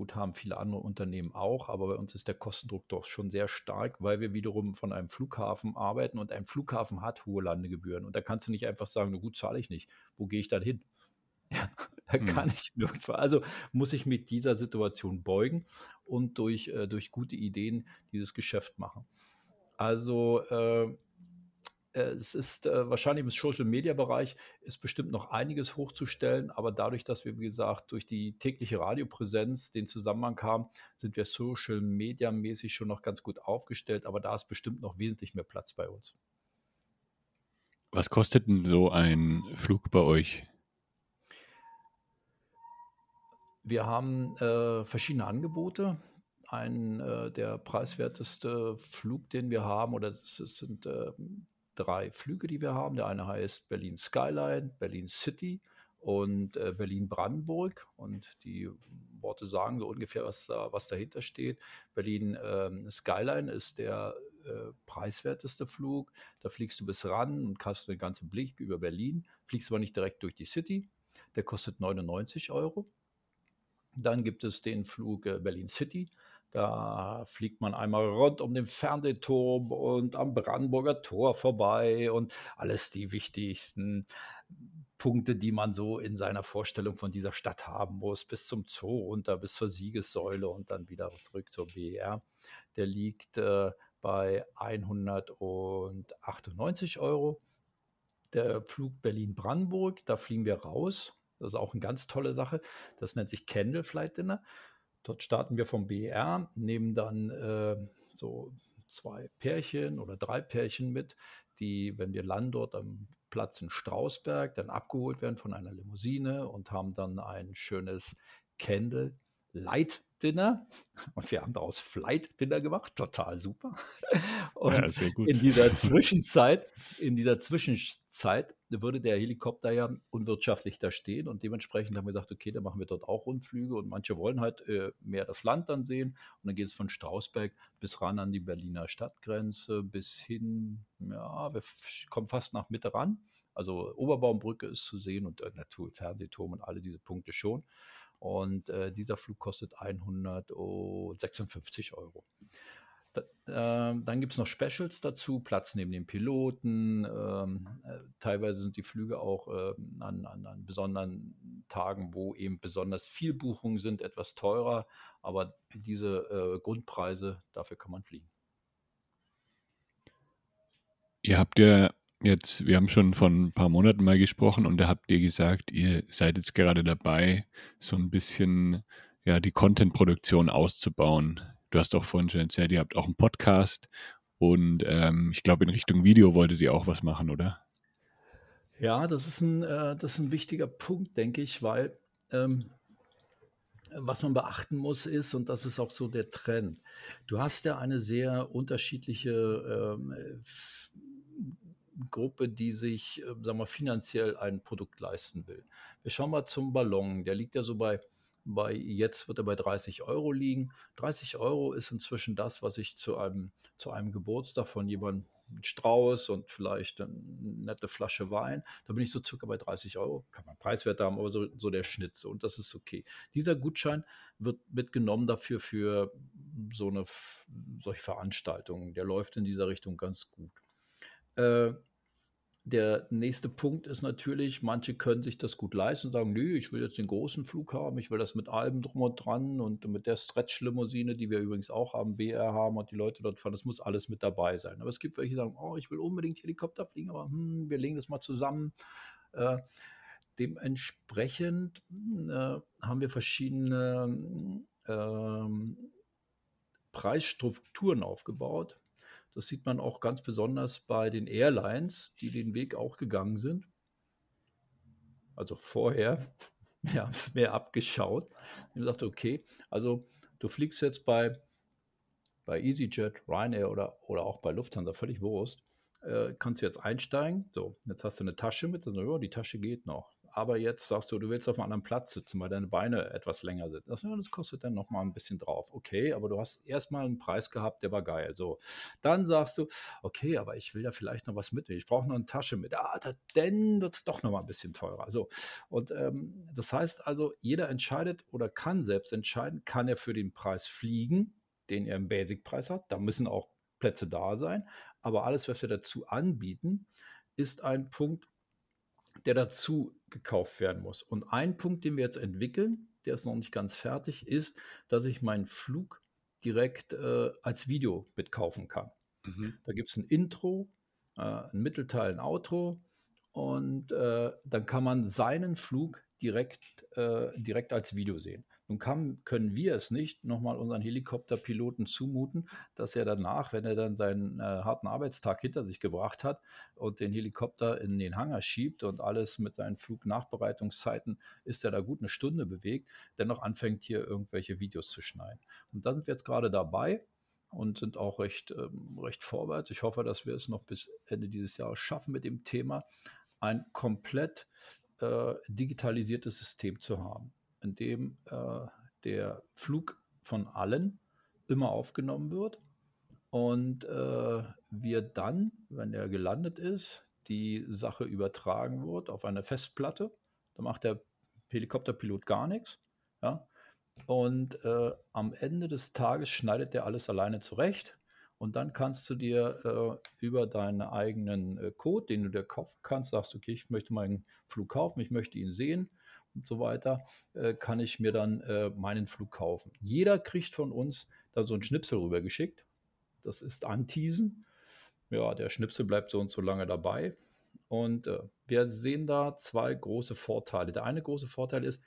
Gut, haben viele andere Unternehmen auch, aber bei uns ist der Kostendruck doch schon sehr stark, weil wir wiederum von einem Flughafen arbeiten und ein Flughafen hat hohe Landegebühren. Und da kannst du nicht einfach sagen, na gut, zahle ich nicht. Wo gehe ich dann hin? Ja, da hm. kann ich nirgendwo. Also muss ich mit dieser Situation beugen und durch, äh, durch gute Ideen dieses Geschäft machen. Also äh, äh, es ist äh, wahrscheinlich im Social-Media-Bereich ist bestimmt noch einiges hochzustellen, aber dadurch, dass wir, wie gesagt, durch die tägliche Radiopräsenz den Zusammenhang haben, sind wir Social-Media-mäßig schon noch ganz gut aufgestellt, aber da ist bestimmt noch wesentlich mehr Platz bei uns. Was kostet denn so ein Flug bei euch? Wir haben äh, verschiedene Angebote. Ein äh, der preiswerteste Flug, den wir haben, oder es sind äh, drei Flüge, die wir haben. Der eine heißt Berlin Skyline, Berlin City und äh, Berlin-Brandenburg. Und die Worte sagen so ungefähr, was, da, was dahinter steht. Berlin ähm, Skyline ist der äh, preiswerteste Flug. Da fliegst du bis ran und hast einen ganzen Blick über Berlin. Fliegst aber nicht direkt durch die City. Der kostet 99 Euro. Dann gibt es den Flug äh, Berlin City. Da fliegt man einmal rund um den Fernsehturm und am Brandenburger Tor vorbei und alles die wichtigsten Punkte, die man so in seiner Vorstellung von dieser Stadt haben muss, bis zum Zoo runter, bis zur Siegessäule und dann wieder zurück zur BER. Der liegt äh, bei 198 Euro. Der Flug Berlin-Brandenburg, da fliegen wir raus. Das ist auch eine ganz tolle Sache. Das nennt sich Candle Flight Dinner. Dort starten wir vom BR, nehmen dann äh, so zwei Pärchen oder drei Pärchen mit, die, wenn wir landen dort am Platz in Strausberg, dann abgeholt werden von einer Limousine und haben dann ein schönes Candle Light Dinner und wir haben daraus Flight Dinner gemacht, total super. Und ja, in dieser Zwischenzeit, in dieser Zwischenzeit würde der Helikopter ja unwirtschaftlich da stehen und dementsprechend haben wir gesagt, okay, dann machen wir dort auch Rundflüge und manche wollen halt äh, mehr das Land dann sehen und dann geht es von Strausberg bis ran an die Berliner Stadtgrenze bis hin, ja, wir kommen fast nach Mitte ran. Also Oberbaumbrücke ist zu sehen und äh, natürlich Fernsehturm und alle diese Punkte schon. Und äh, dieser Flug kostet 156 Euro. Da, äh, dann gibt es noch Specials dazu, Platz neben dem Piloten. Ähm, äh, teilweise sind die Flüge auch ähm, an, an, an, besonderen Tagen, wo eben besonders viel Buchungen sind, etwas teurer. Aber diese äh, Grundpreise, dafür kann man fliegen. Ihr habt ja jetzt, wir haben schon vor ein paar Monaten mal gesprochen und da habt ihr gesagt, ihr seid jetzt gerade dabei, so ein bisschen ja, die Content-Produktion auszubauen. Du hast auch vorhin schon erzählt, ihr habt auch einen Podcast und ähm, ich glaube, in Richtung Video wolltet ihr auch was machen, oder? Ja, das ist ein, äh, das ist ein wichtiger Punkt, denke ich, weil ähm, was man beachten muss ist, und das ist auch so der Trend, du hast ja eine sehr unterschiedliche ähm, Gruppe, die sich, äh, sagen wir, finanziell ein Produkt leisten will. Wir schauen mal zum Ballon. Der liegt ja so bei, bei jetzt wird er bei 30 Euro liegen. 30 Euro ist inzwischen das, was ich zu einem, zu einem Geburtstag von jemandem Strauß und vielleicht eine nette Flasche Wein. Da bin ich so circa bei 30 Euro. Kann man preiswert haben, aber so, so der Schnitt. So, und das ist okay. Dieser Gutschein wird mitgenommen dafür für so eine solche Veranstaltungen. Der läuft in dieser Richtung ganz gut. Äh, der nächste Punkt ist natürlich, manche können sich das gut leisten und sagen, nö, ich will jetzt den großen Flug haben, ich will das mit allem drum und dran und mit der Stretch-Limousine, die wir übrigens auch haben, BR haben und die Leute dort fahren, das muss alles mit dabei sein. Aber es gibt welche, die sagen, oh, ich will unbedingt Helikopter fliegen, aber hm, wir legen das mal zusammen. Äh, dementsprechend äh, haben wir verschiedene äh, Preisstrukturen aufgebaut. Das sieht man auch ganz besonders bei den Airlines, die den Weg auch gegangen sind. Also vorher, wir haben es mehr abgeschaut. Ich dachte, okay, also du fliegst jetzt bei, bei EasyJet, Ryanair oder, oder auch bei Lufthansa, völlig Wurst, äh, kannst du jetzt einsteigen. So, jetzt hast du eine Tasche mit, dann so, ja, die Tasche geht noch aber jetzt sagst du, du willst auf einem anderen Platz sitzen, weil deine Beine etwas länger sind. Das, das kostet dann nochmal ein bisschen drauf. Okay, aber du hast erstmal einen Preis gehabt, der war geil. So, dann sagst du, okay, aber ich will ja vielleicht noch was mitnehmen. Ich brauche noch eine Tasche mit. Ah, dann wird es doch nochmal ein bisschen teurer. So, und ähm, das heißt also, jeder entscheidet oder kann selbst entscheiden, kann er für den Preis fliegen, den er im Basic-Preis hat. Da müssen auch Plätze da sein. Aber alles, was wir dazu anbieten, ist ein Punkt, der dazu gekauft werden muss. Und ein Punkt, den wir jetzt entwickeln, der ist noch nicht ganz fertig, ist, dass ich meinen Flug direkt äh, als Video mitkaufen kann. Mhm. Da gibt es ein Intro, äh, ein Mittelteil, ein Outro und äh, dann kann man seinen Flug direkt, äh, direkt als Video sehen. Nun kann, können wir es nicht nochmal unseren Helikopterpiloten zumuten, dass er danach, wenn er dann seinen äh, harten Arbeitstag hinter sich gebracht hat und den Helikopter in den Hangar schiebt und alles mit seinen Flugnachbereitungszeiten ist er da gut eine Stunde bewegt, dennoch anfängt hier irgendwelche Videos zu schneiden. Und da sind wir jetzt gerade dabei und sind auch recht, ähm, recht vorwärts. Ich hoffe, dass wir es noch bis Ende dieses Jahres schaffen mit dem Thema, ein komplett äh, digitalisiertes System zu haben in dem äh, der Flug von allen immer aufgenommen wird und äh, wir dann, wenn er gelandet ist, die Sache übertragen wird auf eine Festplatte. Da macht der Helikopterpilot gar nichts. Ja? Und äh, am Ende des Tages schneidet er alles alleine zurecht. Und dann kannst du dir äh, über deinen eigenen äh, Code, den du dir kaufen kannst, sagst, okay, ich möchte meinen Flug kaufen, ich möchte ihn sehen und so weiter, äh, kann ich mir dann äh, meinen Flug kaufen. Jeder kriegt von uns da so einen Schnipsel rübergeschickt. Das ist Anteasen. Ja, der Schnipsel bleibt so und so lange dabei. Und äh, wir sehen da zwei große Vorteile. Der eine große Vorteil ist,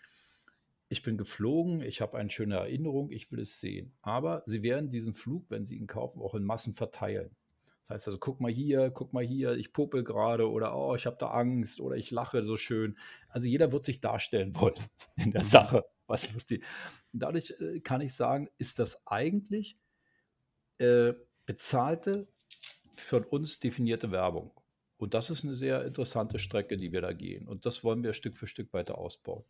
ich bin geflogen, ich habe eine schöne Erinnerung, ich will es sehen. Aber Sie werden diesen Flug, wenn Sie ihn kaufen, auch in Massen verteilen. Das heißt also, guck mal hier, guck mal hier, ich popel gerade oder oh, ich habe da Angst oder ich lache so schön. Also jeder wird sich darstellen wollen in der. Sache. was lustig. Dadurch äh, kann ich sagen, ist das eigentlich äh, bezahlte, von uns definierte Werbung. Und das ist eine sehr interessante Strecke, die wir da gehen. Und das wollen wir Stück für Stück weiter ausbauen.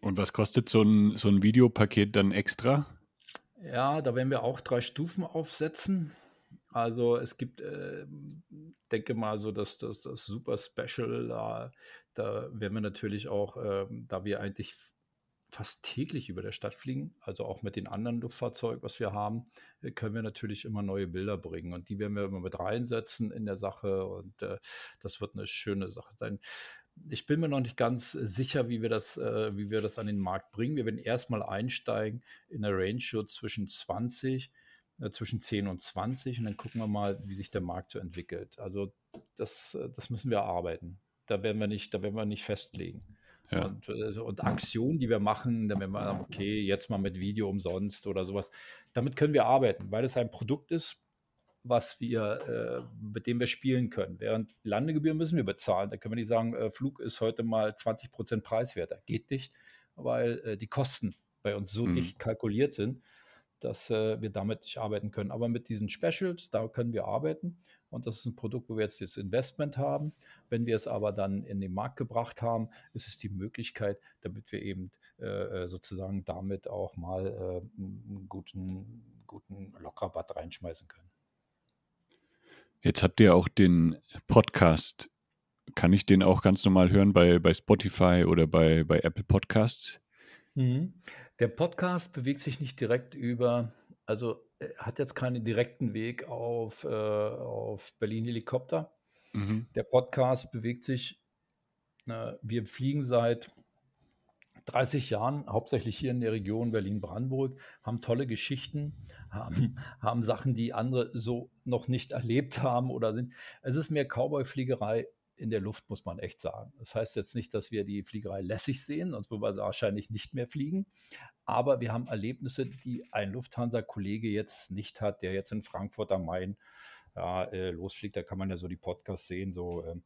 Und was kostet so ein, so ein Videopaket dann extra? Ja, da werden wir auch drei Stufen aufsetzen. Also es gibt, äh, denke mal so, dass das, das Super Special, da, da werden wir natürlich auch, äh, da wir eigentlich fast täglich über der Stadt fliegen, also auch mit den anderen Luftfahrzeugen, was wir haben, äh, können wir natürlich immer neue Bilder bringen und die werden wir immer mit reinsetzen in der Sache und äh, das wird eine schöne Sache sein. Ich bin mir noch nicht ganz sicher, wie wir das, äh, wie wir das an den Markt bringen. Wir werden erstmal einsteigen in der Range zwischen 20 äh, zwischen 10 und 20 und dann gucken wir mal, wie sich der Markt so entwickelt. Also das, äh, das müssen wir arbeiten. Da werden wir nicht, da werden wir nicht festlegen. Ja. Und, äh, und, Aktionen, die wir machen, dann werden wir sagen, okay, jetzt mal mit Video umsonst oder sowas. Damit können wir arbeiten, weil es ein Produkt ist, was wir, äh, mit dem wir spielen können. Während Landegebühren müssen wir bezahlen. Da können wir nicht sagen, äh, Flug ist heute mal 20 Prozent preiswerter. Geht nicht, weil äh, die Kosten bei uns so mhm. dicht kalkuliert sind, dass wir damit nicht arbeiten können. Aber mit diesen Specials, da können wir arbeiten. Und das ist ein Produkt, wo wir jetzt das Investment haben. Wenn wir es aber dann in den Markt gebracht haben, ist es die Möglichkeit, damit wir eben äh sozusagen damit auch mal äh, einen guten, guten Lockrabatt reinschmeißen können. Jetzt habt ihr auch den Podcast. Kann ich den auch ganz normal hören bei, bei Spotify oder bei, bei Apple Podcasts? Mhm. Der Podcast bewegt sich nicht direkt über, also hat jetzt keinen direkten Weg auf, äh, auf Berlin Helikopter. Mhm. Der Podcast bewegt sich, äh, wir fliegen seit 30 Jahren, hauptsächlich hier in der Region Berlin-Brandenburg, haben tolle Geschichten, haben, haben Sachen, die andere so noch nicht erlebt haben oder sind. Es ist mehr Cowboy-Fliegerei in der Luft, muss man echt sagen. Das heißt jetzt nicht, dass wir die Fliegerei lässig sehen, sonst würden wir wahrscheinlich nicht mehr fliegen. Aber wir haben Erlebnisse, die ein Lufthansa-Kollege jetzt nicht hat, der jetzt in Frankfurt am Main ja, äh, losfliegt. Da kann man ja so die Podcasts sehen, so äh,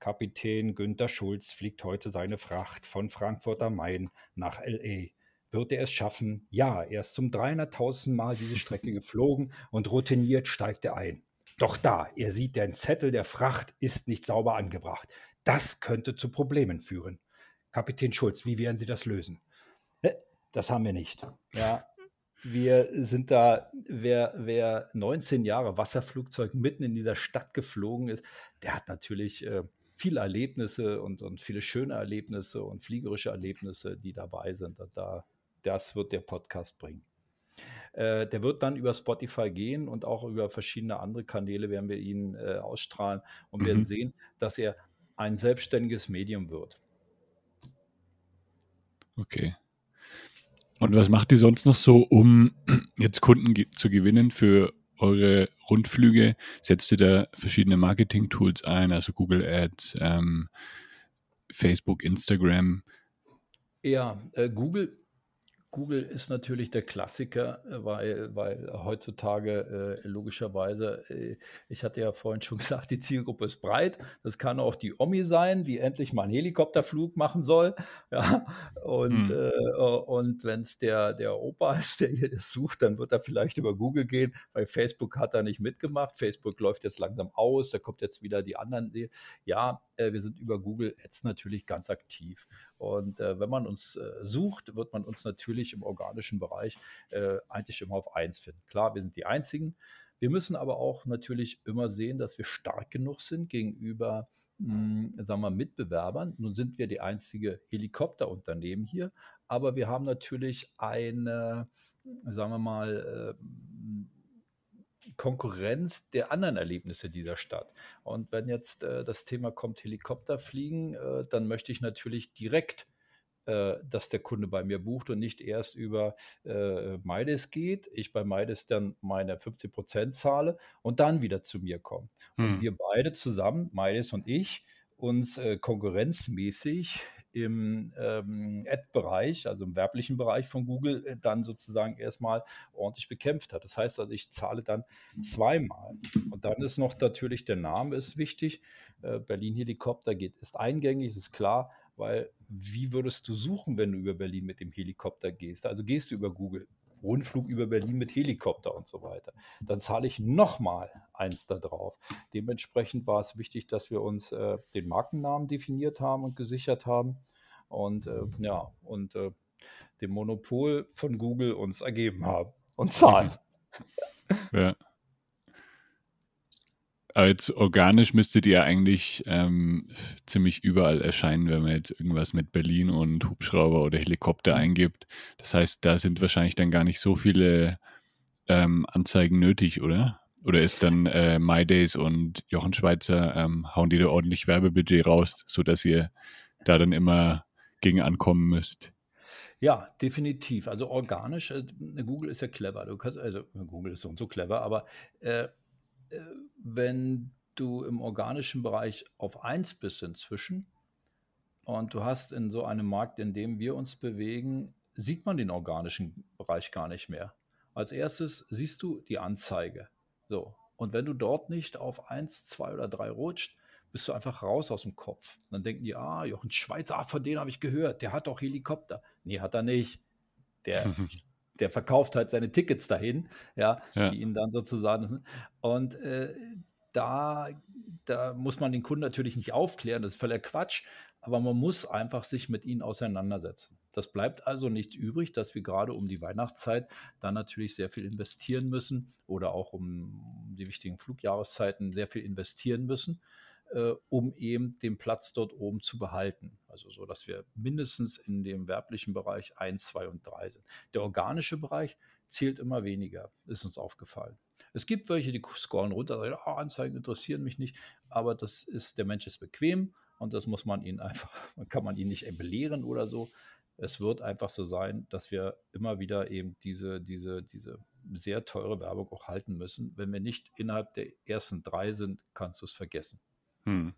Kapitän Günther Schulz fliegt heute seine Fracht von Frankfurt am Main nach LA. Wird er es schaffen? Ja, er ist zum 300.000 Mal diese Strecke geflogen und routiniert steigt er ein. Doch da, er sieht, der Zettel der Fracht ist nicht sauber angebracht. Das könnte zu Problemen führen. Kapitän Schulz, wie werden Sie das lösen? Das haben wir nicht. Ja, wir sind da, wer, wer 19 Jahre Wasserflugzeug mitten in dieser Stadt geflogen ist, der hat natürlich äh, viele Erlebnisse und, und viele schöne Erlebnisse und fliegerische Erlebnisse, die dabei sind. Da, das wird der Podcast bringen. Äh, der wird dann über Spotify gehen und auch über verschiedene andere Kanäle werden wir ihn äh, ausstrahlen und mhm. werden sehen, dass er ein selbstständiges Medium wird. Okay. Und was macht ihr sonst noch so, um jetzt Kunden ge zu gewinnen für eure Rundflüge? Setzt ihr da verschiedene Marketing-Tools ein, also Google Ads, ähm, Facebook, Instagram? Ja, äh, Google Google ist natürlich der Klassiker, äh, weil, weil heutzutage äh, logischerweise, äh, ich hatte ja vorhin schon gesagt, die Zielgruppe ist breit. Das kann auch die Omi sein, die endlich mal einen Helikopterflug machen soll. Ja, und, hm. äh, und wenn es der, der Opa ist, der hier das sucht, dann wird er vielleicht über Google gehen, weil Facebook hat da nicht mitgemacht. Facebook läuft jetzt langsam aus, da kommt jetzt wieder die anderen. Ja, äh, wir sind über Google Ads natürlich ganz aktiv. Und äh, wenn man uns sucht, wird man uns natürlich im organischen Bereich äh, eigentlich immer auf eins finden. Klar, wir sind die Einzigen. Wir müssen aber auch natürlich immer sehen, dass wir stark genug sind gegenüber mh, hm, sagen wir, Mitbewerbern. Nun sind wir die einzige Helikopterunternehmen hier, aber wir haben natürlich eine, sagen wir mal, äh, Konkurrenz der anderen Erlebnisse dieser Stadt. Und wenn jetzt äh, das Thema kommt, Helikopterfliegen, äh, dann möchte ich natürlich direkt dass der Kunde bei mir bucht und nicht erst über äh, Maides geht, ich bei Maides dann meine 50 Prozent zahle und dann wieder zu mir kommt. Hm. Und wir beide zusammen, Maides und ich, uns äh, konkurrenzmäßig im ähm, Ad-Bereich, also im werblichen Bereich von Google, äh, dann sozusagen erstmal ordentlich bekämpft hat. Das heißt also, ich zahle dann zweimal. Und dann ist noch natürlich der Name ist wichtig. Äh, Berlin Helikopter geht, ist eingängig, ist klar. Weil wie würdest du suchen, wenn du über Berlin mit dem Helikopter gehst? Also gehst du über Google, Rundflug über Berlin mit Helikopter und so weiter. Dann zahle ich nochmal eins da drauf. Dementsprechend war es wichtig, dass wir uns äh, den Markennamen definiert haben und gesichert haben und äh, ja, und äh, dem Monopol von Google uns ergeben haben und zahlen. Ja. Aber jetzt organisch müsstet ihr eigentlich ähm, ziemlich überall erscheinen, wenn man jetzt irgendwas mit Berlin und Hubschrauber oder Helikopter mhm. eingibt. Das heißt, da sind wahrscheinlich dann gar nicht so viele ähm, Anzeigen nötig, oder? Oder ist dann äh, MyDays und Jochen Schweizer, ähm, hauen die da ordentlich Werbebudget raus, sodass ihr da dann immer gegen ankommen müsst? Ja, definitiv. Also organisch, äh, Google ist ja clever. Du kannst, also Google ist so und so clever, aber äh, äh, wenn du im organischen Bereich auf 1 bist inzwischen und du hast in so einem Markt, in dem wir uns bewegen, sieht man den organischen Bereich gar nicht mehr. Als erstes siehst du die Anzeige. So. Und wenn du dort nicht auf 1, 2 oder 3 rutscht, bist du einfach raus aus dem Kopf. Und dann denken die, ah, Jochen Schweizer, ah, von denen habe ich gehört, der hat doch Helikopter. Nee, hat er nicht. Der der verkauft halt seine Tickets dahin, ja, ja. die ihn dann sozusagen. Und äh, da, da muss man den Kunden natürlich nicht aufklären, das ist völlig Quatsch, aber man muss einfach sich mit ihnen auseinandersetzen. Das bleibt also nichts übrig, dass wir gerade um die Weihnachtszeit dann natürlich sehr viel investieren müssen oder auch um die wichtigen Flugjahreszeiten sehr viel investieren müssen äh, um eben den Platz dort oben zu behalten. Also so, dass wir mindestens in dem werblichen Bereich 1, 2 und 3 sind. Der organische Bereich zählt immer weniger, ist uns aufgefallen. Es gibt welche, die scrollen runter, sagen, oh, Anzeigen interessieren mich nicht, aber das ist, der Mensch ist bequem und das muss man ihn einfach, kann man ihn nicht belehren oder so. Es wird einfach so sein, dass wir immer wieder eben diese, diese, diese sehr teure Werbung auch halten müssen. Wenn wir nicht innerhalb der ersten drei sind, kannst du es vergessen. Hm.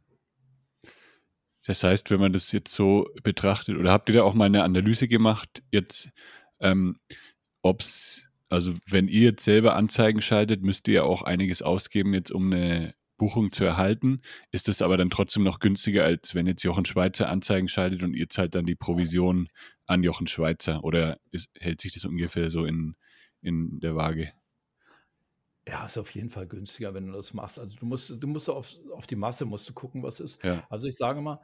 Das heißt, wenn man das jetzt so betrachtet, oder habt ihr da auch mal eine Analyse gemacht, jetzt, ähm, ob es, also wenn ihr jetzt selber Anzeigen schaltet, müsst ihr ja auch einiges ausgeben, jetzt um eine Buchung zu erhalten. Ist das aber dann trotzdem noch günstiger, als wenn jetzt Jochen Schweizer Anzeigen schaltet und ihr zahlt dann die Provision an Jochen Schweizer? Oder ist, hält sich das ungefähr so in, in der Waage? Ja, ist auf jeden Fall günstiger, wenn du das machst. Also du musst, du musst auf, auf die Masse musst du gucken, was ist. Ja. Also ich sage mal,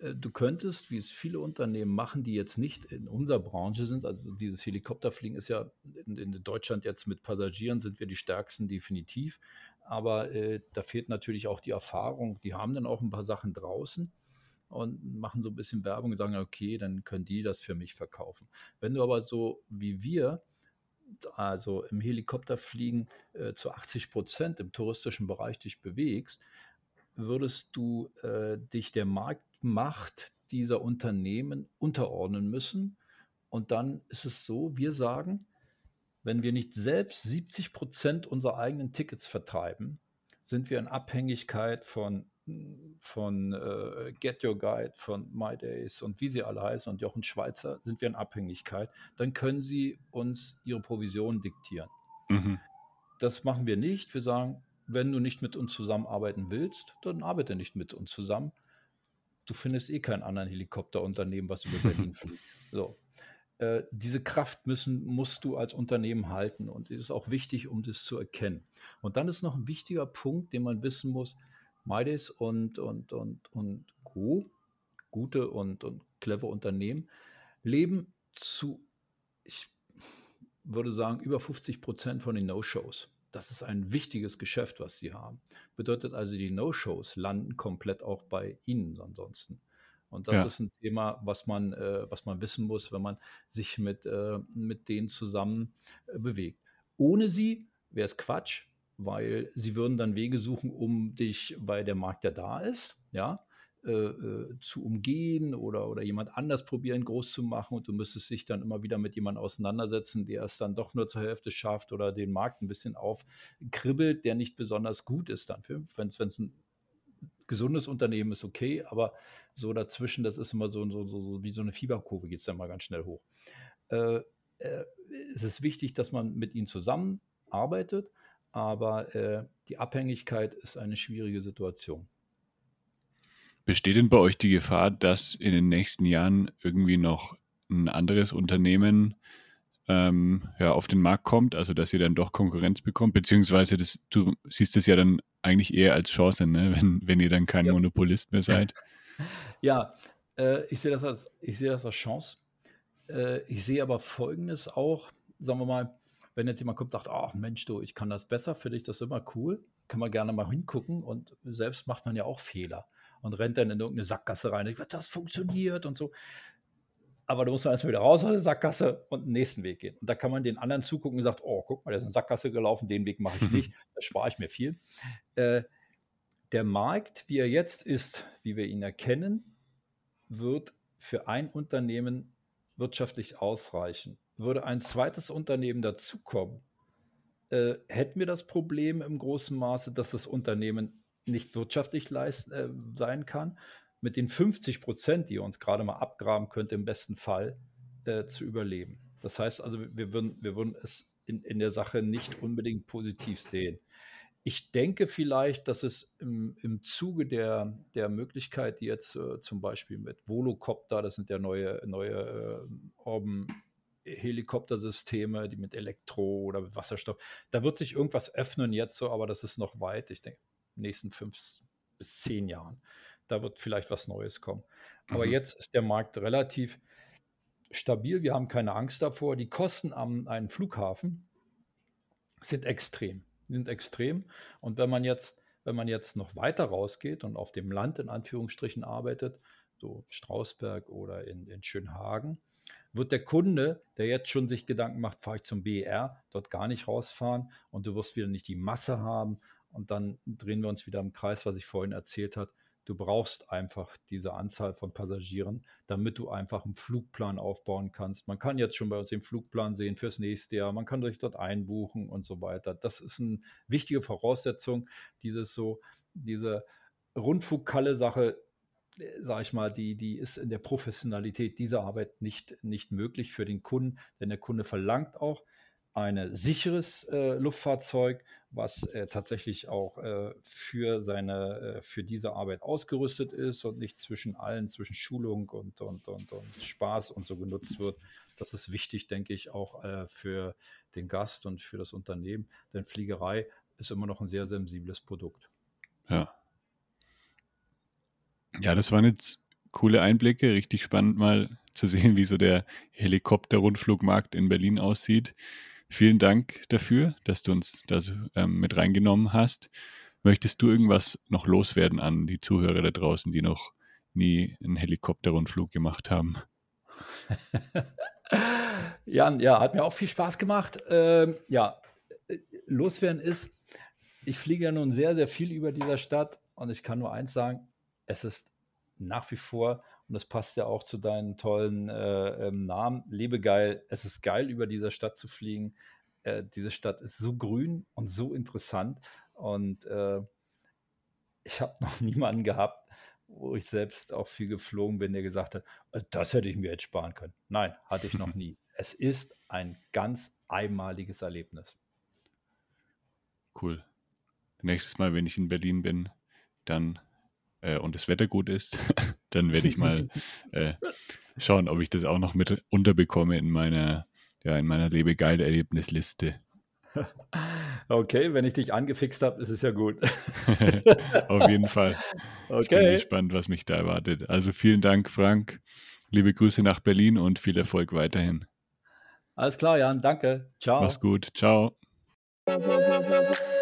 äh, du könntest, wie es viele Unternehmen machen, die jetzt nicht in unserer Branche sind, also dieses Helikopterfliegen ist ja in, in Deutschland jetzt mit Passagieren sind wir die stärksten definitiv, aber äh, da fehlt natürlich auch die Erfahrung. Die haben dann auch ein paar Sachen draußen und machen so ein bisschen Werbung und sagen, okay, dann können die das für mich verkaufen. Wenn du aber so wie wir also im Helikopterfliegen äh, zu 80 Prozent im touristischen Bereich dich bewegst, würdest du äh, dich der Marktmacht dieser Unternehmen unterordnen müssen. Und dann ist es so, wir sagen, wenn wir nicht selbst 70 Prozent unserer eigenen Tickets vertreiben, sind wir in Abhängigkeit von von äh, Get Your Guide, von My Days und wie sie alle heißen und Jochen Schweizer sind wir in Abhängigkeit, dann können sie uns ihre Provisionen diktieren. Mhm. Das machen wir nicht. Wir sagen, wenn du nicht mit uns zusammenarbeiten willst, dann arbeite nicht mit uns zusammen. Du findest eh keinen anderen Helikopterunternehmen, was über Berlin fliegt. So. Äh, diese Kraft müssen, musst du als Unternehmen halten und es ist auch wichtig, um das zu erkennen. Und dann ist noch ein wichtiger Punkt, den man wissen muss, Midas und, und, und, und Co., gute und, und clever Unternehmen, leben zu, ich würde sagen, über 50 Prozent von den No-Shows. Das ist ein wichtiges Geschäft, was sie haben. Bedeutet also, die No-Shows landen komplett auch bei ihnen ansonsten. Und das ja. ist ein Thema, was man, äh, was man wissen muss, wenn man sich mit, äh, mit denen zusammen äh, bewegt. Ohne sie wäre es Quatsch, weil sie würden dann Wege suchen, um dich, weil der Markt ja da ist, ja, äh, äh, zu umgehen oder, oder jemand anders probieren, groß zu machen und du müsstest dich dann immer wieder mit jemandem auseinandersetzen, der es dann doch nur zur Hälfte schafft oder den Markt ein bisschen aufkribbelt, der nicht besonders gut ist dann. Wenn es ein gesundes Unternehmen ist, okay, aber so dazwischen, das ist immer so, so, so, wie so eine Fieberkurve, geht es dann mal ganz schnell hoch. Äh, äh, es ist wichtig, dass man mit ihnen zusammenarbeitet aber äh, die Abhängigkeit ist eine schwierige Situation. Besteht denn bei euch die Gefahr, dass in den nächsten Jahren irgendwie noch ein anderes Unternehmen ähm, ja, auf den Markt kommt, also dass ihr dann doch Konkurrenz bekommt, beziehungsweise das, du siehst es ja dann eigentlich eher als Chance, ne? wenn, wenn ihr dann kein ja. Monopolist mehr seid. Ja, äh, ich sehe das, als, ich sehe das als Chance. Äh, ich sehe aber Folgendes auch, sagen wir mal, wenn jetzt jemand kommt und sagt, ach Mensch, du, ich kann das besser, finde ich das immer cool, kann man gerne mal hingucken und selbst macht man ja auch Fehler und rennt dann in irgendeine Sackgasse rein, und denkt, das funktioniert und so. Aber da muss man erstmal wieder raus aus der Sackgasse und den nächsten Weg gehen. Und da kann man den anderen zugucken und sagt, oh, guck mal, der ist in eine Sackgasse gelaufen, den Weg mache ich nicht, da spare ich mir viel. Äh, der Markt, wie er jetzt ist, wie wir ihn erkennen, wird für ein Unternehmen wirtschaftlich ausreichen. Würde ein zweites Unternehmen dazukommen, äh, hätten wir das Problem im großen Maße, dass das Unternehmen nicht wirtschaftlich leist, äh, sein kann, mit den 50 Prozent, die ihr uns gerade mal abgraben könnt, im besten Fall äh, zu überleben. Das heißt also, wir würden, wir würden es in, in der Sache nicht unbedingt positiv sehen. Ich denke vielleicht, dass es im, im Zuge der, der Möglichkeit, die jetzt äh, zum Beispiel mit Volocopter, das sind ja neue, neue äh, Orben, Helikoptersysteme, die mit Elektro oder mit Wasserstoff, da wird sich irgendwas öffnen jetzt so, aber das ist noch weit. Ich denke, nächsten fünf bis zehn Jahren. Da wird vielleicht was Neues kommen. Aber mhm. jetzt ist der Markt relativ stabil. Wir haben keine Angst davor. Die Kosten am einen Flughafen sind extrem sind extrem. Und wenn man jetzt, wenn man jetzt noch weiter rausgeht und auf dem Land in Anführungsstrichen arbeitet, so Strausberg oder in, in Schönhagen, wird der Kunde, der jetzt schon sich Gedanken macht, fahre ich zum BER, dort gar nicht rausfahren und du wirst wieder nicht die Masse haben und dann drehen wir uns wieder im Kreis, was ich vorhin erzählt habe. Du brauchst einfach diese Anzahl von Passagieren, damit du einfach einen Flugplan aufbauen kannst. Man kann jetzt schon bei uns den Flugplan sehen fürs nächste Jahr. Man kann sich dort einbuchen und so weiter. Das ist eine wichtige Voraussetzung. Dieses so, diese Rundflugkalle-Sache, sage ich mal, die, die ist in der Professionalität dieser Arbeit nicht, nicht möglich für den Kunden, denn der Kunde verlangt auch, ein sicheres äh, Luftfahrzeug, was äh, tatsächlich auch äh, für seine, äh, für diese Arbeit ausgerüstet ist und nicht zwischen allen, zwischen Schulung und, und, und, und Spaß und so genutzt wird. Das ist wichtig, denke ich, auch äh, für den Gast und für das Unternehmen, denn Fliegerei ist immer noch ein sehr sensibles Produkt. Ja. Ja, das waren jetzt coole Einblicke, richtig spannend mal zu sehen, wie so der Helikopter-Rundflugmarkt in Berlin aussieht. Vielen Dank dafür, dass du uns das ähm, mit reingenommen hast. Möchtest du irgendwas noch loswerden an die Zuhörer da draußen, die noch nie einen Helikopterrundflug gemacht haben? Jan, ja, hat mir auch viel Spaß gemacht. Ähm, ja, äh, loswerden ist, ich fliege ja nun sehr, sehr viel über dieser Stadt und ich kann nur eins sagen, es ist nach wie vor, und das passt ja auch zu deinen tollen äh, ähm, Namen, lebe geil. Es ist geil, über dieser Stadt zu fliegen. Äh, diese Stadt ist so grün und so interessant. Und äh, ich habe noch niemanden gehabt, wo ich selbst auch viel geflogen bin, der gesagt hat, äh, das hätte ich mir jetzt sparen können. Nein, hatte ich noch nie. Es ist ein ganz einmaliges Erlebnis. Cool. Nächstes Mal, wenn ich in Berlin bin, dann äh, und das Wetter gut ist, dann werde ich mal äh, schauen, ob ich das auch noch mit unterbekomme in meiner, ja, in meiner Lebegeil-Erlebnisliste. Okay, wenn ich dich angefixt habe, ist es ja gut. Auf jeden Fall. Okay. Ich bin gespannt, was mich da erwartet. Also vielen Dank, Frank. Liebe Grüße nach Berlin und viel Erfolg weiterhin. Alles klar, Jan. Danke. Ciao. Mach's gut. Ciao.